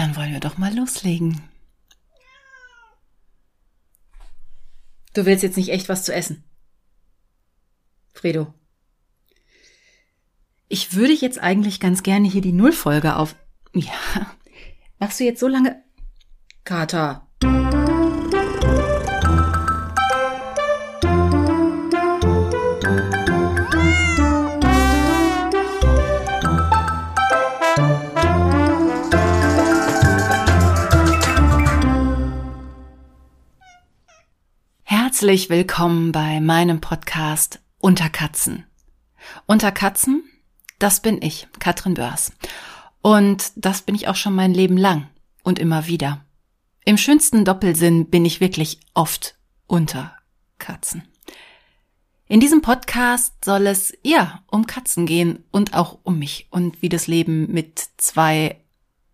dann wollen wir doch mal loslegen. Du willst jetzt nicht echt was zu essen. Fredo. Ich würde jetzt eigentlich ganz gerne hier die Nullfolge auf. Ja. Machst du jetzt so lange. Kater. Herzlich willkommen bei meinem Podcast Unter Katzen. Unter Katzen, das bin ich, Katrin Börs. Und das bin ich auch schon mein Leben lang und immer wieder. Im schönsten Doppelsinn bin ich wirklich oft unter Katzen. In diesem Podcast soll es ja um Katzen gehen und auch um mich und wie das Leben mit zwei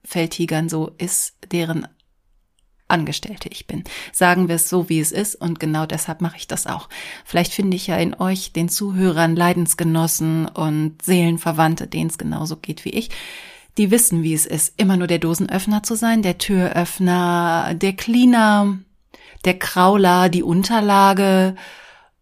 Feldtigern so ist, deren Angestellte ich bin. Sagen wir es so, wie es ist und genau deshalb mache ich das auch. Vielleicht finde ich ja in euch, den Zuhörern, Leidensgenossen und Seelenverwandte, denen es genauso geht wie ich, die wissen, wie es ist, immer nur der Dosenöffner zu sein, der Türöffner, der Cleaner, der Krauler, die Unterlage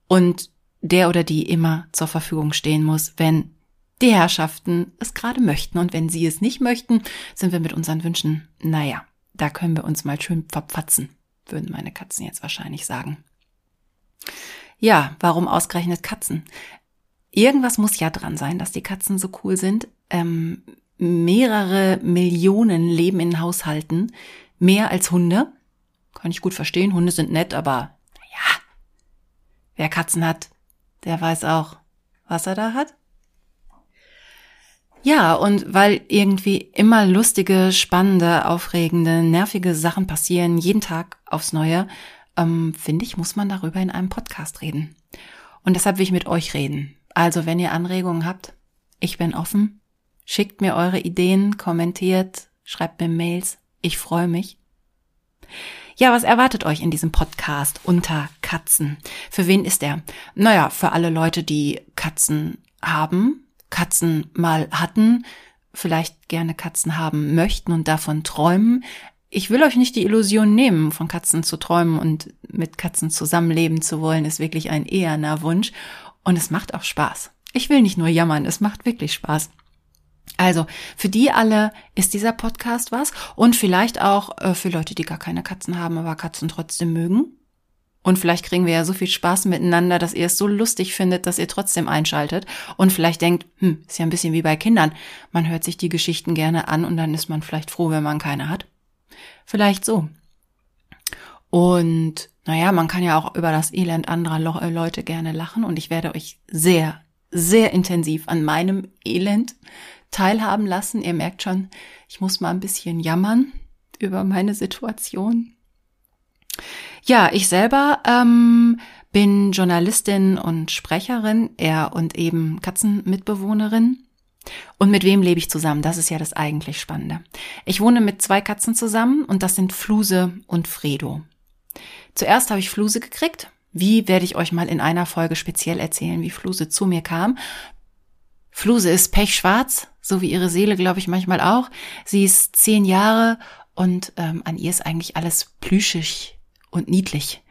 und der oder die immer zur Verfügung stehen muss, wenn die Herrschaften es gerade möchten. Und wenn sie es nicht möchten, sind wir mit unseren Wünschen, naja, da können wir uns mal schön verpfatzen, würden meine Katzen jetzt wahrscheinlich sagen. Ja, warum ausgerechnet Katzen? Irgendwas muss ja dran sein, dass die Katzen so cool sind. Ähm, mehrere Millionen leben in Haushalten, mehr als Hunde. Kann ich gut verstehen, Hunde sind nett, aber ja, wer Katzen hat, der weiß auch, was er da hat. Ja, und weil irgendwie immer lustige, spannende, aufregende, nervige Sachen passieren, jeden Tag aufs Neue, ähm, finde ich, muss man darüber in einem Podcast reden. Und deshalb will ich mit euch reden. Also, wenn ihr Anregungen habt, ich bin offen. Schickt mir eure Ideen, kommentiert, schreibt mir Mails. Ich freue mich. Ja, was erwartet euch in diesem Podcast unter Katzen? Für wen ist er? Naja, für alle Leute, die Katzen haben, Katzen mal hatten, vielleicht gerne Katzen haben möchten und davon träumen. Ich will euch nicht die Illusion nehmen, von Katzen zu träumen und mit Katzen zusammenleben zu wollen, ist wirklich ein eherner Wunsch. Und es macht auch Spaß. Ich will nicht nur jammern, es macht wirklich Spaß. Also, für die alle ist dieser Podcast was und vielleicht auch äh, für Leute, die gar keine Katzen haben, aber Katzen trotzdem mögen. Und vielleicht kriegen wir ja so viel Spaß miteinander, dass ihr es so lustig findet, dass ihr trotzdem einschaltet und vielleicht denkt, hm, ist ja ein bisschen wie bei Kindern. Man hört sich die Geschichten gerne an und dann ist man vielleicht froh, wenn man keine hat. Vielleicht so. Und naja, man kann ja auch über das Elend anderer äh, Leute gerne lachen und ich werde euch sehr, sehr intensiv an meinem Elend teilhaben lassen. Ihr merkt schon, ich muss mal ein bisschen jammern über meine Situation. Ja, ich selber ähm, bin Journalistin und Sprecherin, er und eben Katzenmitbewohnerin. Und mit wem lebe ich zusammen? Das ist ja das eigentlich Spannende. Ich wohne mit zwei Katzen zusammen und das sind Fluse und Fredo. Zuerst habe ich Fluse gekriegt. Wie werde ich euch mal in einer Folge speziell erzählen, wie Fluse zu mir kam. Fluse ist pechschwarz, so wie ihre Seele, glaube ich, manchmal auch. Sie ist zehn Jahre und ähm, an ihr ist eigentlich alles plüschig, und niedlich.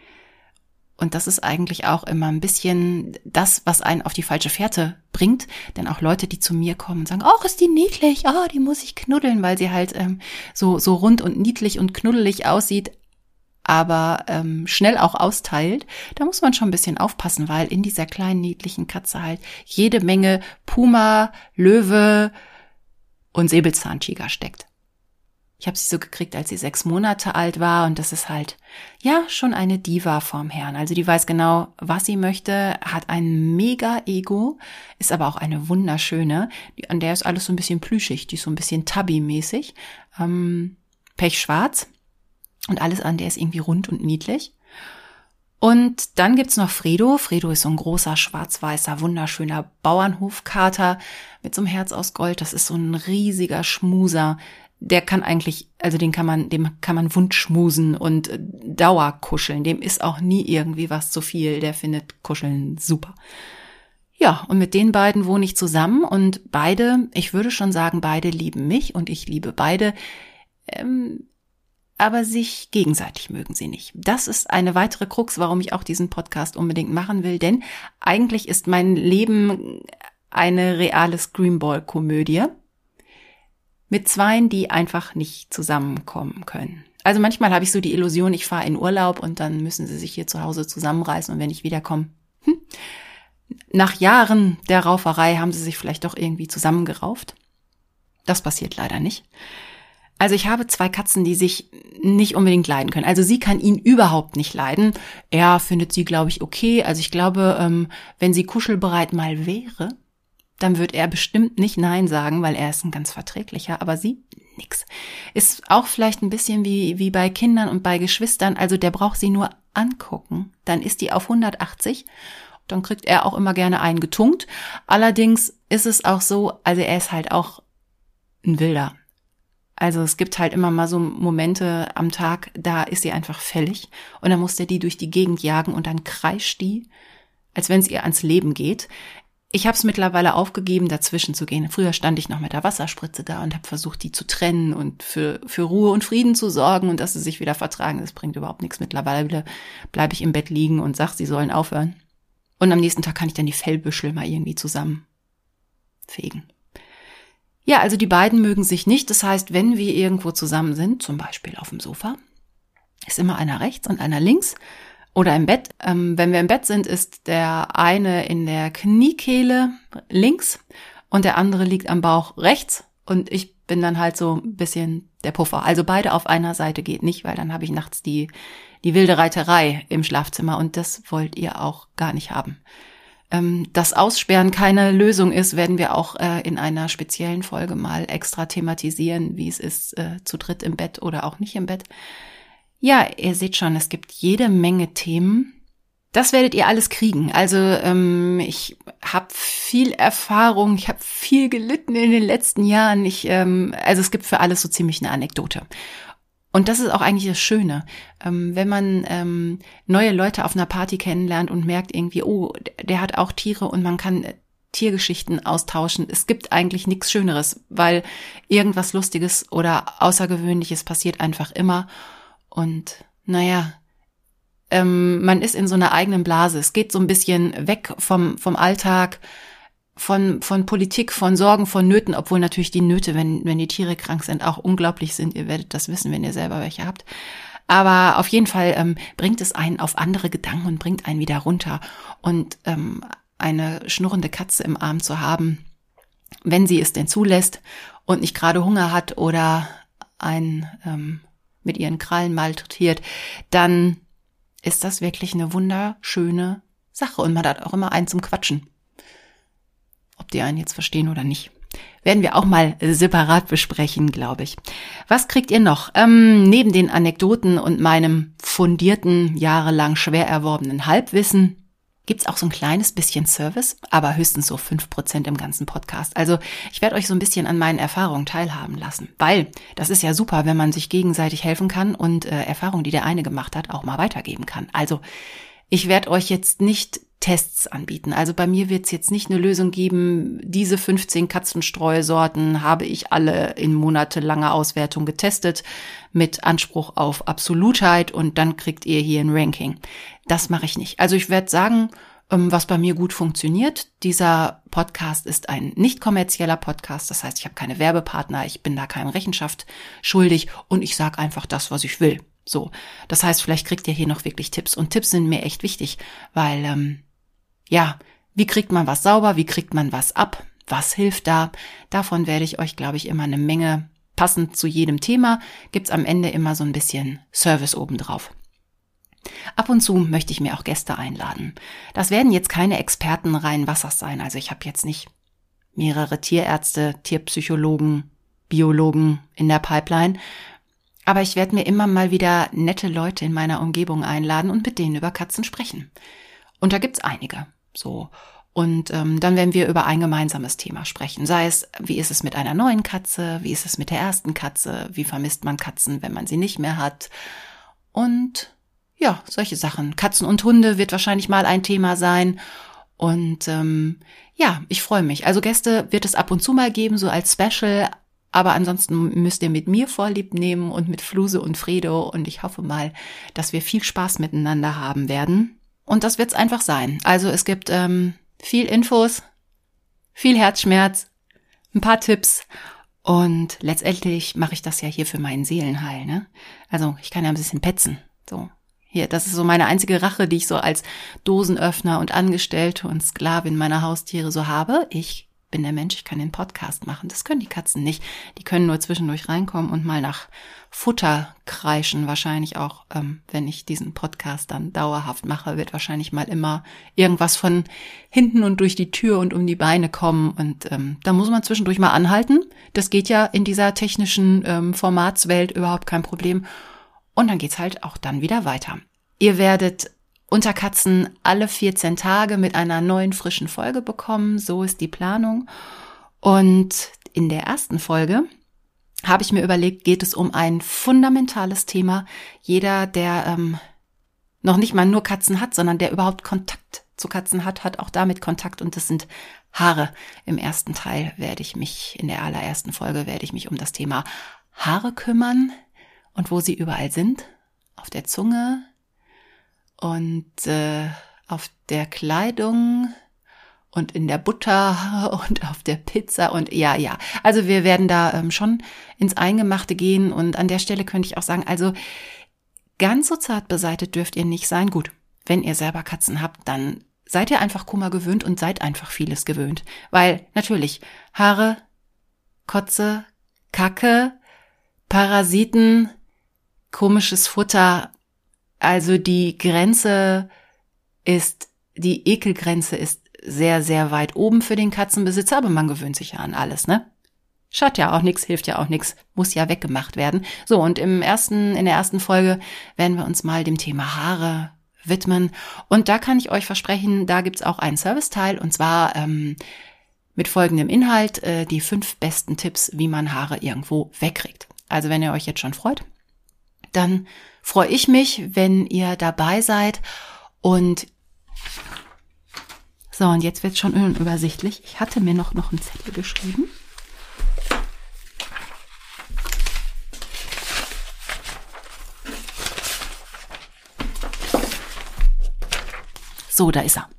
Und das ist eigentlich auch immer ein bisschen das, was einen auf die falsche Fährte bringt. Denn auch Leute, die zu mir kommen und sagen, oh, ist die niedlich, oh, die muss ich knuddeln, weil sie halt ähm, so, so rund und niedlich und knuddelig aussieht, aber ähm, schnell auch austeilt, da muss man schon ein bisschen aufpassen, weil in dieser kleinen niedlichen Katze halt jede Menge Puma, Löwe und Säbelzahntiger steckt. Ich habe sie so gekriegt, als sie sechs Monate alt war und das ist halt, ja, schon eine Diva vorm Herrn. Also die weiß genau, was sie möchte, hat ein mega Ego, ist aber auch eine wunderschöne. An der ist alles so ein bisschen plüschig, die ist so ein bisschen tabby-mäßig. Ähm, pechschwarz und alles an der ist irgendwie rund und niedlich. Und dann gibt's noch Fredo. Fredo ist so ein großer, schwarz-weißer, wunderschöner Bauernhofkater mit so einem Herz aus Gold. Das ist so ein riesiger Schmuser, der kann eigentlich, also den kann man, dem kann man wundschmusen und äh, Dauerkuscheln. Dem ist auch nie irgendwie was zu viel. Der findet Kuscheln super. Ja, und mit den beiden wohne ich zusammen und beide, ich würde schon sagen, beide lieben mich und ich liebe beide. ähm, aber sich gegenseitig mögen sie nicht. Das ist eine weitere Krux, warum ich auch diesen Podcast unbedingt machen will, denn eigentlich ist mein Leben eine reale Screamball-Komödie mit Zweien, die einfach nicht zusammenkommen können. Also manchmal habe ich so die Illusion, ich fahre in Urlaub und dann müssen sie sich hier zu Hause zusammenreißen und wenn ich wiederkomme, hm, nach Jahren der Rauferei haben sie sich vielleicht doch irgendwie zusammengerauft. Das passiert leider nicht. Also ich habe zwei Katzen, die sich nicht unbedingt leiden können. Also sie kann ihn überhaupt nicht leiden. Er findet sie, glaube ich, okay. Also ich glaube, ähm, wenn sie kuschelbereit mal wäre, dann wird er bestimmt nicht Nein sagen, weil er ist ein ganz verträglicher, aber sie nix. Ist auch vielleicht ein bisschen wie, wie bei Kindern und bei Geschwistern. Also der braucht sie nur angucken. Dann ist die auf 180. Dann kriegt er auch immer gerne einen getunkt. Allerdings ist es auch so, also er ist halt auch ein Wilder. Also es gibt halt immer mal so Momente am Tag, da ist sie einfach fällig und dann muss der die durch die Gegend jagen und dann kreischt die, als wenn es ihr ans Leben geht. Ich habe es mittlerweile aufgegeben, dazwischen zu gehen. Früher stand ich noch mit der Wasserspritze da und habe versucht, die zu trennen und für, für Ruhe und Frieden zu sorgen und dass sie sich wieder vertragen. Das bringt überhaupt nichts. Mittlerweile bleibe ich im Bett liegen und sag, sie sollen aufhören. Und am nächsten Tag kann ich dann die Fellbüschel mal irgendwie zusammen fegen. Ja, also die beiden mögen sich nicht. Das heißt, wenn wir irgendwo zusammen sind, zum Beispiel auf dem Sofa, ist immer einer rechts und einer links oder im Bett. Ähm, wenn wir im Bett sind, ist der eine in der Kniekehle links und der andere liegt am Bauch rechts und ich bin dann halt so ein bisschen der Puffer. Also beide auf einer Seite geht nicht, weil dann habe ich nachts die, die wilde Reiterei im Schlafzimmer und das wollt ihr auch gar nicht haben. Ähm, dass Aussperren keine Lösung ist, werden wir auch äh, in einer speziellen Folge mal extra thematisieren, wie es ist, äh, zu dritt im Bett oder auch nicht im Bett. Ja, ihr seht schon, es gibt jede Menge Themen. Das werdet ihr alles kriegen. Also ähm, ich habe viel Erfahrung, ich habe viel gelitten in den letzten Jahren. Ich, ähm, also es gibt für alles so ziemlich eine Anekdote. Und das ist auch eigentlich das Schöne, ähm, wenn man ähm, neue Leute auf einer Party kennenlernt und merkt irgendwie, oh, der hat auch Tiere und man kann Tiergeschichten austauschen. Es gibt eigentlich nichts Schöneres, weil irgendwas Lustiges oder Außergewöhnliches passiert einfach immer. Und naja, ähm, man ist in so einer eigenen Blase. Es geht so ein bisschen weg vom, vom Alltag, von, von Politik, von Sorgen, von Nöten, obwohl natürlich die Nöte, wenn, wenn die Tiere krank sind, auch unglaublich sind. Ihr werdet das wissen, wenn ihr selber welche habt. Aber auf jeden Fall ähm, bringt es einen auf andere Gedanken und bringt einen wieder runter. Und ähm, eine schnurrende Katze im Arm zu haben, wenn sie es denn zulässt und nicht gerade Hunger hat oder ein ähm, mit ihren Krallen malträtiert, dann ist das wirklich eine wunderschöne Sache und man hat auch immer einen zum Quatschen. Ob die einen jetzt verstehen oder nicht. Werden wir auch mal separat besprechen, glaube ich. Was kriegt ihr noch? Ähm, neben den Anekdoten und meinem fundierten, jahrelang schwer erworbenen Halbwissen gibt's auch so ein kleines bisschen Service, aber höchstens so fünf Prozent im ganzen Podcast. Also ich werde euch so ein bisschen an meinen Erfahrungen teilhaben lassen, weil das ist ja super, wenn man sich gegenseitig helfen kann und äh, Erfahrungen, die der eine gemacht hat, auch mal weitergeben kann. Also ich werde euch jetzt nicht Tests anbieten. Also bei mir wird es jetzt nicht eine Lösung geben, diese 15 Katzenstreusorten habe ich alle in monatelanger Auswertung getestet mit Anspruch auf Absolutheit und dann kriegt ihr hier ein Ranking. Das mache ich nicht. Also ich werde sagen, ähm, was bei mir gut funktioniert. Dieser Podcast ist ein nicht kommerzieller Podcast, das heißt, ich habe keine Werbepartner, ich bin da keinem Rechenschaft schuldig und ich sage einfach das, was ich will. So, das heißt, vielleicht kriegt ihr hier noch wirklich Tipps und Tipps sind mir echt wichtig, weil ähm, ja, wie kriegt man was sauber, wie kriegt man was ab, was hilft da? Davon werde ich euch, glaube ich, immer eine Menge passend zu jedem Thema, gibt's am Ende immer so ein bisschen Service obendrauf. Ab und zu möchte ich mir auch Gäste einladen. Das werden jetzt keine Experten rein Wassers sein, also ich habe jetzt nicht mehrere Tierärzte, Tierpsychologen, Biologen in der Pipeline, aber ich werde mir immer mal wieder nette Leute in meiner Umgebung einladen und mit denen über Katzen sprechen. Und da gibt's einige. So. Und ähm, dann werden wir über ein gemeinsames Thema sprechen. Sei es, wie ist es mit einer neuen Katze, wie ist es mit der ersten Katze, wie vermisst man Katzen, wenn man sie nicht mehr hat. Und ja, solche Sachen. Katzen und Hunde wird wahrscheinlich mal ein Thema sein. Und ähm, ja, ich freue mich. Also Gäste wird es ab und zu mal geben, so als Special. Aber ansonsten müsst ihr mit mir Vorlieb nehmen und mit Fluse und Fredo. Und ich hoffe mal, dass wir viel Spaß miteinander haben werden. Und das wird's einfach sein. Also es gibt ähm, viel Infos, viel Herzschmerz, ein paar Tipps. Und letztendlich mache ich das ja hier für meinen Seelenheil. Ne? Also ich kann ja ein bisschen petzen. So, hier, das ist so meine einzige Rache, die ich so als Dosenöffner und Angestellte und Sklavin meiner Haustiere so habe. Ich bin der Mensch, ich kann den Podcast machen. Das können die Katzen nicht. Die können nur zwischendurch reinkommen und mal nach Futter kreischen. Wahrscheinlich auch, ähm, wenn ich diesen Podcast dann dauerhaft mache, wird wahrscheinlich mal immer irgendwas von hinten und durch die Tür und um die Beine kommen. Und ähm, da muss man zwischendurch mal anhalten. Das geht ja in dieser technischen ähm, Formatswelt überhaupt kein Problem. Und dann geht's halt auch dann wieder weiter. Ihr werdet unter Katzen alle 14 Tage mit einer neuen frischen Folge bekommen. So ist die Planung. Und in der ersten Folge habe ich mir überlegt, geht es um ein fundamentales Thema. Jeder, der ähm, noch nicht mal nur Katzen hat, sondern der überhaupt Kontakt zu Katzen hat, hat auch damit Kontakt und das sind Haare. Im ersten Teil werde ich mich, in der allerersten Folge werde ich mich um das Thema Haare kümmern und wo sie überall sind. Auf der Zunge, und äh, auf der Kleidung und in der Butter und auf der Pizza und ja, ja. Also wir werden da ähm, schon ins Eingemachte gehen und an der Stelle könnte ich auch sagen, also ganz so zart beseitet dürft ihr nicht sein. Gut, wenn ihr selber Katzen habt, dann seid ihr einfach Kummer gewöhnt und seid einfach vieles gewöhnt. Weil natürlich Haare, Kotze, Kacke, Parasiten, komisches Futter, also die Grenze ist, die Ekelgrenze ist sehr, sehr weit oben für den Katzenbesitzer, aber man gewöhnt sich ja an alles, ne? Schaut ja auch nichts, hilft ja auch nichts, muss ja weggemacht werden. So, und im ersten, in der ersten Folge werden wir uns mal dem Thema Haare widmen. Und da kann ich euch versprechen, da gibt's auch einen Serviceteil und zwar ähm, mit folgendem Inhalt, äh, die fünf besten Tipps, wie man Haare irgendwo wegkriegt. Also wenn ihr euch jetzt schon freut, dann freue ich mich, wenn ihr dabei seid. Und so, und jetzt wird es schon unübersichtlich. Ich hatte mir noch, noch einen Zettel geschrieben. So, da ist er.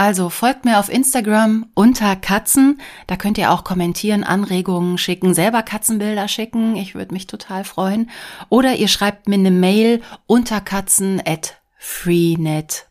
Also folgt mir auf Instagram unter Katzen. Da könnt ihr auch kommentieren, Anregungen schicken, selber Katzenbilder schicken. Ich würde mich total freuen. Oder ihr schreibt mir eine Mail unter katzen at freenet.de.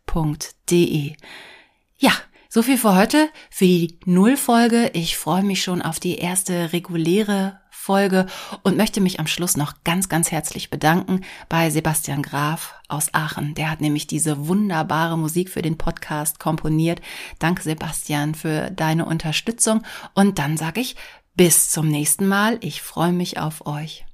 Ja, so viel für heute, für die Nullfolge. Ich freue mich schon auf die erste reguläre Folge und möchte mich am Schluss noch ganz, ganz herzlich bedanken bei Sebastian Graf aus Aachen. Der hat nämlich diese wunderbare Musik für den Podcast komponiert. Danke, Sebastian, für deine Unterstützung. Und dann sage ich bis zum nächsten Mal. Ich freue mich auf euch.